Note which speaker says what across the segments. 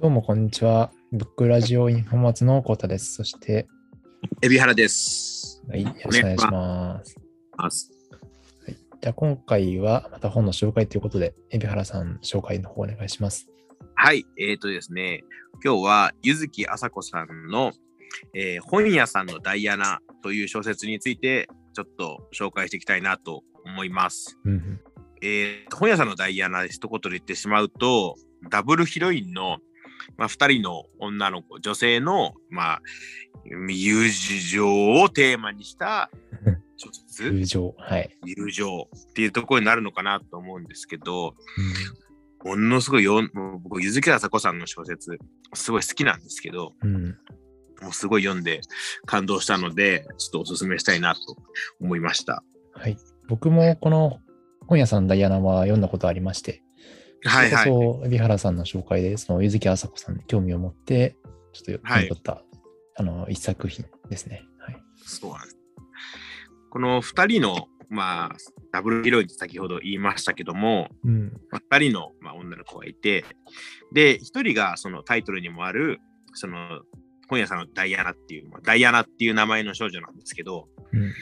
Speaker 1: どうもこんにちは。ブックラジオインフォマツのコータです。そして、
Speaker 2: 海老原です。
Speaker 1: はい、よろしくお願いします。
Speaker 2: ます
Speaker 1: はい、じゃあ今回はまた本の紹介ということで、海老原さん紹介の方お願いします。
Speaker 2: はい、えっ、とですね、今日は柚木麻子さんの、えー本屋さんのダイアナという小説についてちょっと紹介していきたいなと思います。えー本屋さんのダイアナで一言で言ってしまうと、ダブルヒロインの、まあ、2人の女の子、女性の、まあ、友情をテーマにした小説、
Speaker 1: 友情。はい。
Speaker 2: 友情っていうところになるのかなと思うんですけど、
Speaker 1: う
Speaker 2: ものすごいよ僕、柚木麻子さんの小説、すごい好きなんですけど、
Speaker 1: ん。うん
Speaker 2: もうすごい読んで感動したので、ちょっとおすすめしたいなと思いました。
Speaker 1: はい。僕もこの本屋さんダイアナは読んだことありまして、
Speaker 2: はいはい。
Speaker 1: そ海老原さんの紹介で、その柚木麻子さんに興味を持って、ちょっと
Speaker 2: はい
Speaker 1: 読み取った、あの一作品ですね。はい。
Speaker 2: そうなんです。この2人の、まあ、ダブルヒロインって先ほど言いましたけども、
Speaker 1: うん。
Speaker 2: まあ、2人の、まあ、女の子がいて、で、1人がそのタイトルにもある、その本屋さんのダイアナっていう、まあ、ダイアナっていう名前の少女なんですけど、
Speaker 1: うん。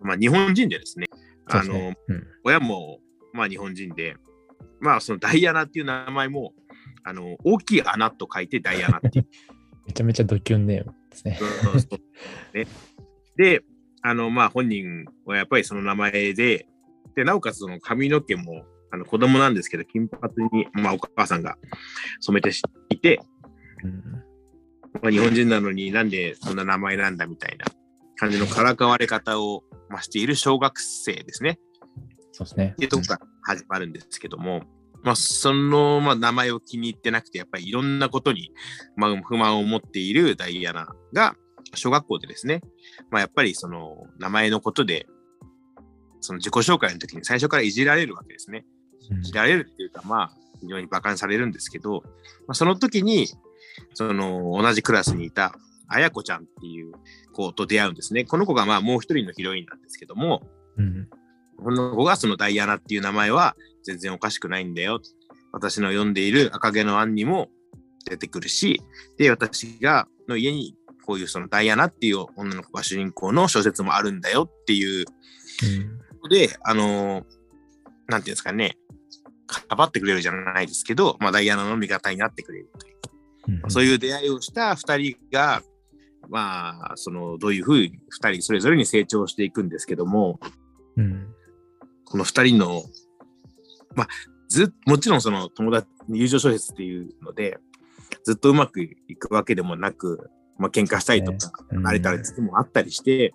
Speaker 2: まあ、日本人でですね、あの。
Speaker 1: うん。
Speaker 2: 親も、まあ、日本人で、まあ、そのダイアナっていう名前も、あの、大きい穴と書いてダイアナっていう。
Speaker 1: めちゃめちゃドキュンネームですね。
Speaker 2: そうそうね、で、あの、まあ、本人はやっぱりその名前で、で、なおかつその髪の毛も、あの子供なんですけど、金髪に、まあ、お母さんが染めていて、
Speaker 1: うん。
Speaker 2: まあ、日本人なのになんでそんな名前なんだみたいな感じのからかわれ方を、まあ、している小学生ですね。
Speaker 1: そうですね
Speaker 2: っていうとこから始まるんですけども、まあ、その、まあ、名前を気に入ってなくて、やっぱりいろんなことに、まあ、不満を持っているダイアナが、小学校でですね、まあ、やっぱりその名前のことで、その自己紹介の時に最初からいじられるわけですね。
Speaker 1: うん
Speaker 2: いじられるっていうか、まあ、非常に馬鹿にされるんですけど、まあ、その時に、その同じクラスにいた綾子ちゃんっていう子と出会うんですね。この子がまあもう一人のヒロインなんですけども、
Speaker 1: うん。
Speaker 2: この子がそのダイアナっていう名前は全然おかしくないんだよ。私の読んでいる赤毛のアンにも出てくるし、で、私がの家にこういうそのダイアナっていう女の子が主人公の小説もあるんだよっていう
Speaker 1: うん
Speaker 2: ことで、あのーなんていうんですかね、かばってくれるじゃないですけど、まあ、ダイアナの味方になってくれるという、
Speaker 1: うん
Speaker 2: そういう出会いをした二人が、まあ、その、どういうふうに二人それぞれに成長していくんですけども、
Speaker 1: うん。
Speaker 2: この二人の、まあ、ずもちろんその友達、友情小説っていうので、ずっとうまくいくわけでもなく、まあ、喧嘩したりとか、
Speaker 1: うん
Speaker 2: 慣れたりつもあったりして、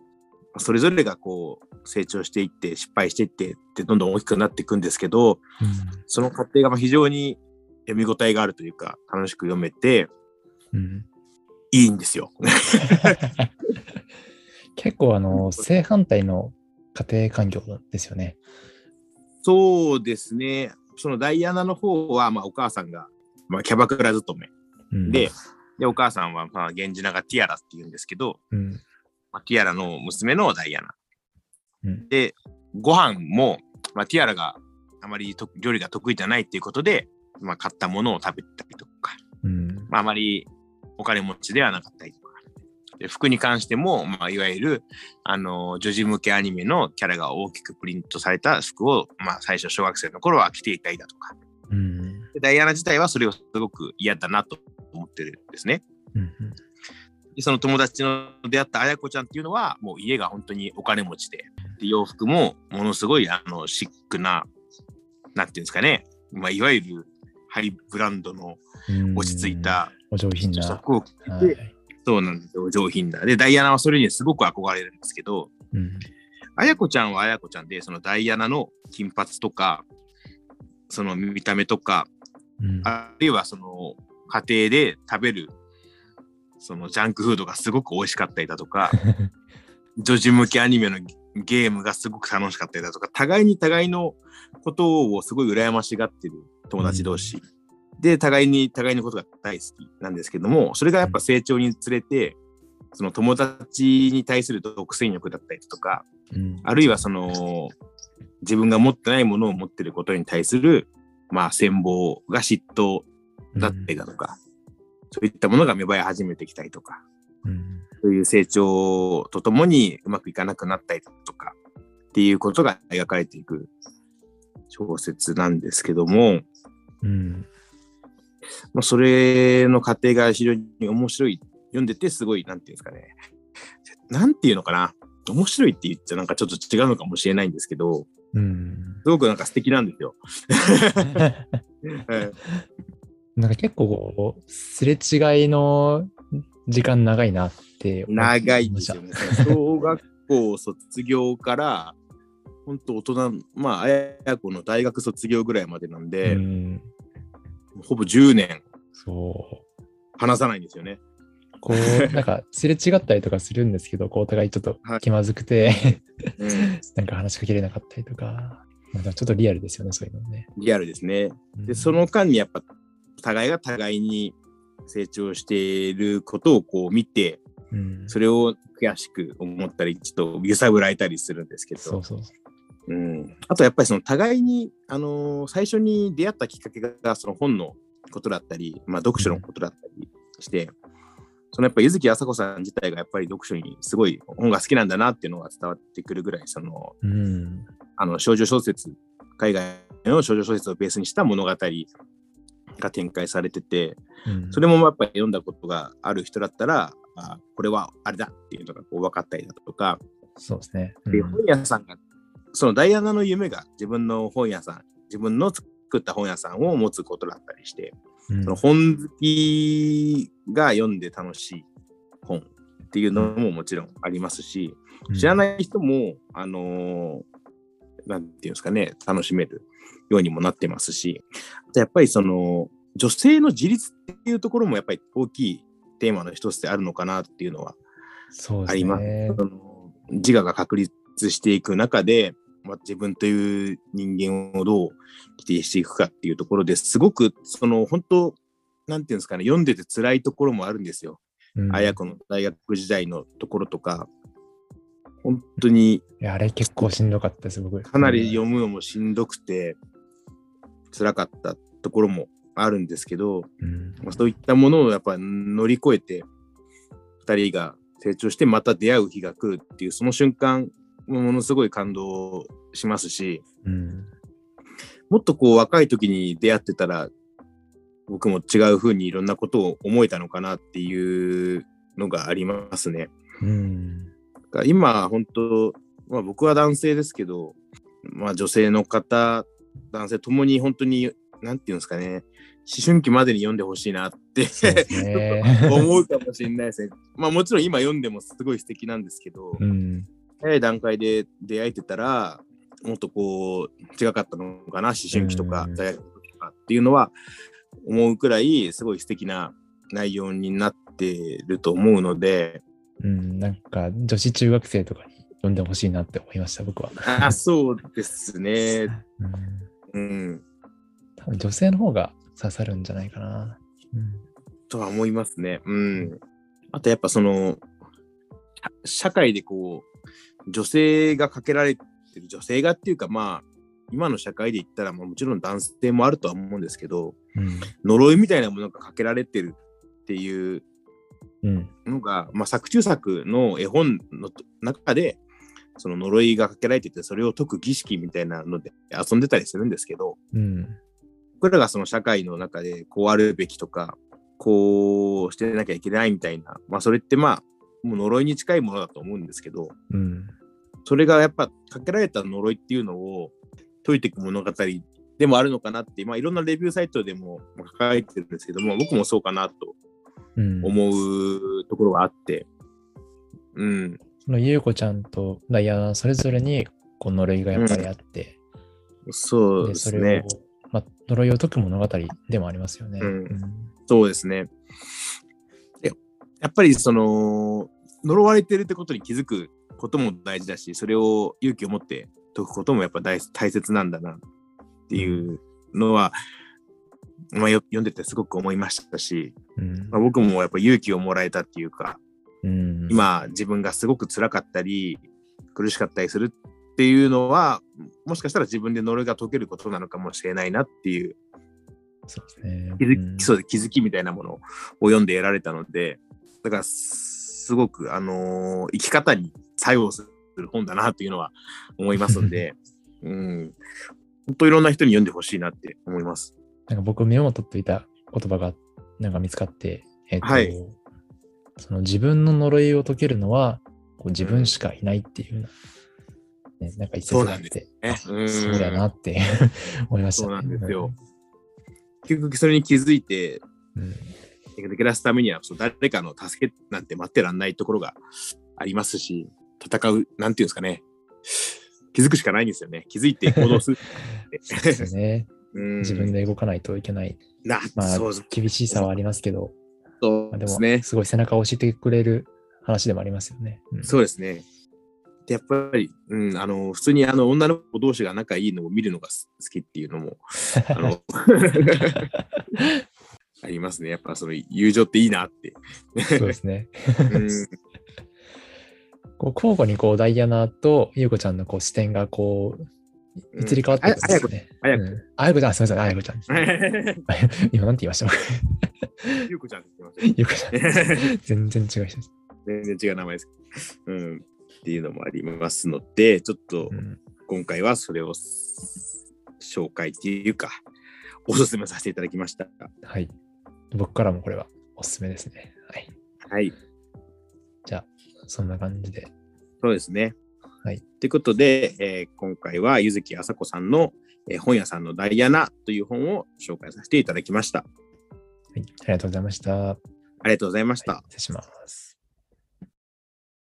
Speaker 2: それぞれがこう、成長していって、失敗していって、ってどんどん大きくなっていくんですけど、その過程がまあ非常に読み応えがあるというか、楽しく読めて、
Speaker 1: うんうん
Speaker 2: いいんですよ。
Speaker 1: 結構あの正反対の家庭環境ですよね。
Speaker 2: そうですね。そのダイアナの方は、まあ、お母さんが、まあ、キャバクラ勤め
Speaker 1: うん
Speaker 2: で、で、お母さんは、まあ、源氏名がティアラって言うんですけど、
Speaker 1: うん
Speaker 2: まあ、ティアラの娘のダイアナ。
Speaker 1: うん
Speaker 2: で、ご飯も、まあ、ティアラがあまりと料理が得意じゃないっていうことで、まあ、買ったものを食べたりとか、
Speaker 1: うん
Speaker 2: まあ、あまりお金持ちではなかったりとか。で服に関しても、まあ、いわゆる、あの、女児向けアニメのキャラが大きくプリントされた服を、まあ、最初小学生の頃は着ていたりだとか。
Speaker 1: うん
Speaker 2: でダイアナ自体はそれをすごく嫌だなと思ってるんですね。
Speaker 1: うん
Speaker 2: でその友達の出会った綾子ちゃんっていうのは、もう家が本当にお金持ちで、で洋服もものすごいあのシックな、なんていうんですかね、まあ、いわゆるハイブランドの
Speaker 1: うん
Speaker 2: 落ち着いた
Speaker 1: お上品な。
Speaker 2: 服を着て、
Speaker 1: はい
Speaker 2: そうなんですよ、上品な。で、ダイアナはそれにすごく憧れるんですけど、
Speaker 1: うん
Speaker 2: 綾子ちゃんは綾子ちゃんで、そのダイアナの金髪とか、その見た目とか、
Speaker 1: うん
Speaker 2: あるいはその家庭で食べるそのジャンクフードがすごく美味しかったりだとか、女児向けアニメのゲームがすごく楽しかったりだとか、互いに互いのことをすごい羨ましがってる友達同士。で、互いに互いのことが大好きなんですけども、それがやっぱ成長につれて、その友達に対する独占欲だったりとか、
Speaker 1: うん
Speaker 2: あるいはその自分が持ってないものを持ってることに対する、まあ、羨望が嫉妬だったりだとか、そういったものが芽生え始めてきたりとか、
Speaker 1: うん。
Speaker 2: そういう成長とともにうまくいかなくなったりとかっていうことが描かれていく小説なんですけども、
Speaker 1: うん。
Speaker 2: まあ、それの過程が非常に面白い。読んでてすごい、なんていうんですかね。なんていうのかな。面白いって言っちゃなんかちょっと違うのかもしれないんですけど、
Speaker 1: うん。
Speaker 2: すごくなんか素敵なんですよ。は い
Speaker 1: なんか結構すれ違いの時間長いなって思
Speaker 2: 長いですよね。小学校卒業から、本当大人、まあ、あや子の大学卒業ぐらいまでなんで、
Speaker 1: うん。
Speaker 2: ほぼ10年。
Speaker 1: そう。
Speaker 2: 話さないんですよね。
Speaker 1: こう、なんか、すれ違ったりとかするんですけど、こう、お互いちょっと
Speaker 2: はい。
Speaker 1: 気まずくて、
Speaker 2: うん、
Speaker 1: なんか話しかけれなかったりとか、まあ、でもちょっとリアルですよね、そういうのね。
Speaker 2: リアルですね。
Speaker 1: うん。
Speaker 2: で、そ、の間にやっぱ、互いが互いに成長していることをこう見て、
Speaker 1: うん、
Speaker 2: それを悔しく思ったり、ちょっと揺さぶられたりするんですけど、
Speaker 1: そうそうそ
Speaker 2: うん、あとやっぱりその互いに、あのー最初に出会ったきっかけがその本のことだったり、まあ、読書のことだったりして、そのやっぱ柚木麻子さん自体がやっぱり読書にすごい本が好きなんだなっていうのが伝わってくるぐらい、その
Speaker 1: う。うん。
Speaker 2: あの少女小説、海外の少女小説をベースにした物語が展開されてて、
Speaker 1: うん
Speaker 2: それもやっぱり読んだことがある人だったら、あこれはあれだっていうのがこう分かったりだとか、
Speaker 1: そうですね。
Speaker 2: で、
Speaker 1: うん
Speaker 2: 本屋さんが、そのダイアナの夢が自分の本屋さん、自分の作った本屋さんを持つことだったりして、
Speaker 1: うん
Speaker 2: その本好きが読んで楽しい本っていうのももちろんありますし、知らない人も、あのーなんていうんですかね、楽しめるようにもなってますし、あとやっぱりその、女性の自立っていうところもやっぱり大きいテーマの一つであるのかなっていうのはあります。
Speaker 1: ね。
Speaker 2: その自我が確立していく中で、まあ、自分という人間をどう規定していくかっていうところですごくその本当なんていうんですかね読んでて辛いところもあるんですよ。
Speaker 1: うん
Speaker 2: 綾子の大学時代のところとか本当に
Speaker 1: あれ結構しんどかったです、僕。
Speaker 2: かなり読むのもしんどくて辛かったところもあるんですけど、
Speaker 1: うん。
Speaker 2: まあそういったものをやっぱ乗り越えて2人が成長してまた出会う日が来るっていうその瞬間もものすごい感動しますし
Speaker 1: うん。
Speaker 2: もっとこう若い時に出会ってたら僕も違う風にいろんなことを思えたのかなっていうのがありますね。
Speaker 1: うん。
Speaker 2: 今本当、まあ、僕は男性ですけど、まあ、女性の方男性ともに本当になんていうんですかね思春期までに読んでほしいなって。思うかもしれないですね。まあもちろん今読んでもすごい素敵なんですけど、
Speaker 1: うん。
Speaker 2: 早い段階で出会えてたら、もっとこう、違かったのかな、思春期とか
Speaker 1: うん
Speaker 2: 大学とかっていうのは思うくらい、すごい素敵な内容になってると思うので、
Speaker 1: うん。なんか、女子中学生とかに読んでほしいなって思いました、僕は。
Speaker 2: あそうですね。
Speaker 1: うん。
Speaker 2: うん。
Speaker 1: 多分女性の方が刺さるんじゃないかな。うん。
Speaker 2: とは思いますね。うん。あとやっぱその、社社会でこう、女性がかけられてる、女性がっていうかまあ、今の社会で言ったら、まあ、もちろん男性もあるとは思うんですけど、
Speaker 1: うん。
Speaker 2: 呪いみたいなものがかけられてるっていう
Speaker 1: うん。
Speaker 2: のが、まあ、作中作の絵本の中で、その呪いがかけられてて、それを解く儀式みたいなので遊んでたりするんですけど、
Speaker 1: うん。
Speaker 2: 僕らがその社会の中でこうあるべきとか、こうしてなきゃいけないみたいな、まあそれってまあ、もう呪いに近いものだと思うんですけど、
Speaker 1: うん。
Speaker 2: それがやっぱかけられた呪いっていうのを解いていく物語でもあるのかなって、まあいろんなレビューサイトでも書かれてるんですけども、僕もそうかなと
Speaker 1: うん。
Speaker 2: 思うところがあって、うん、
Speaker 1: そのゆうこちゃんとダイアナそれぞれにこう呪いがやっぱりあって、
Speaker 2: そうで
Speaker 1: でそれを
Speaker 2: すね。、
Speaker 1: まあ、呪いを解く物語でもありますよね。
Speaker 2: うんそうですね。でやっぱりその呪われてるってことに気づくことも大事だし、それを勇気を持って解くこともやっぱ大大切なんだなっていうのは、まあ、よ読んでてすごく思いましたし、
Speaker 1: うん。
Speaker 2: まあ、僕もやっぱ勇気をもらえたっていうか、
Speaker 1: うん、
Speaker 2: 今自分がすごく辛かったり苦しかったりするっていうのはもしかしたら自分で呪いが解けることなのかもしれないなっていう
Speaker 1: そうですね。うん
Speaker 2: 気づきみたいなものを読んで得られたので、だからすごく、あのー生き方に作用する本だなというのは思いますので、うん、本当いろんな人に読んでほしいなって思います。
Speaker 1: なんか僕メモを取っていた言葉がなんか見つかって、えっと、
Speaker 2: はい
Speaker 1: その自分の呪いを解けるのはこう自分しかいないっていうような、ね、なんか一節があって、
Speaker 2: ね
Speaker 1: あ
Speaker 2: うん
Speaker 1: そうだなって 思いました、
Speaker 2: そうなんですよ。結局それに気づいて、
Speaker 1: うん。
Speaker 2: 抜け出すためにはそう誰かの助けなんて待ってらんないところがありますし、戦う、なんていうんですかね。気づくしかないんですよね。気づいて行動する。
Speaker 1: そうですよね。
Speaker 2: うん
Speaker 1: 自分で動かないといけない。
Speaker 2: な、
Speaker 1: まあ厳しさはありますけど、
Speaker 2: そう
Speaker 1: まあ、で
Speaker 2: すね。
Speaker 1: すごい背中を押してくれる話でもありますよね。うん
Speaker 2: そうですね。で、やっぱり、うん、あの、普通にあの、女の子同士が仲いいのを見るのが好きっていうのも、あの、ありますね。やっぱその友情っていいなって。
Speaker 1: そうですね。
Speaker 2: うん、
Speaker 1: こう交互にこうダイアナと優子ちゃんのこう視点がこう
Speaker 2: うん
Speaker 1: 移り変わっていくんですよね。
Speaker 2: あやこ
Speaker 1: うんあやこちゃん、すみません、あやこちゃん。今なんて言いました？
Speaker 2: ゆうこちゃんって言ってま
Speaker 1: 優子ちゃん。
Speaker 2: す
Speaker 1: 全然違う人です。
Speaker 2: 全然違う名前です。うん。っていうのもありますので、ちょっと
Speaker 1: うん
Speaker 2: 今回はそれを紹介っていうか、おすすめさせていただきました。
Speaker 1: はい。僕からもこれはおすすめですね。はい。
Speaker 2: はい。
Speaker 1: じゃあ、そんな感じで。
Speaker 2: そうですね。
Speaker 1: はい。
Speaker 2: ということで、えー今回は柚木あさこさんの、えー本屋さんのダイアナという本を紹介させていただきました。
Speaker 1: はい。ありがとうございました。は
Speaker 2: ありがとうございました。
Speaker 1: い、失礼します。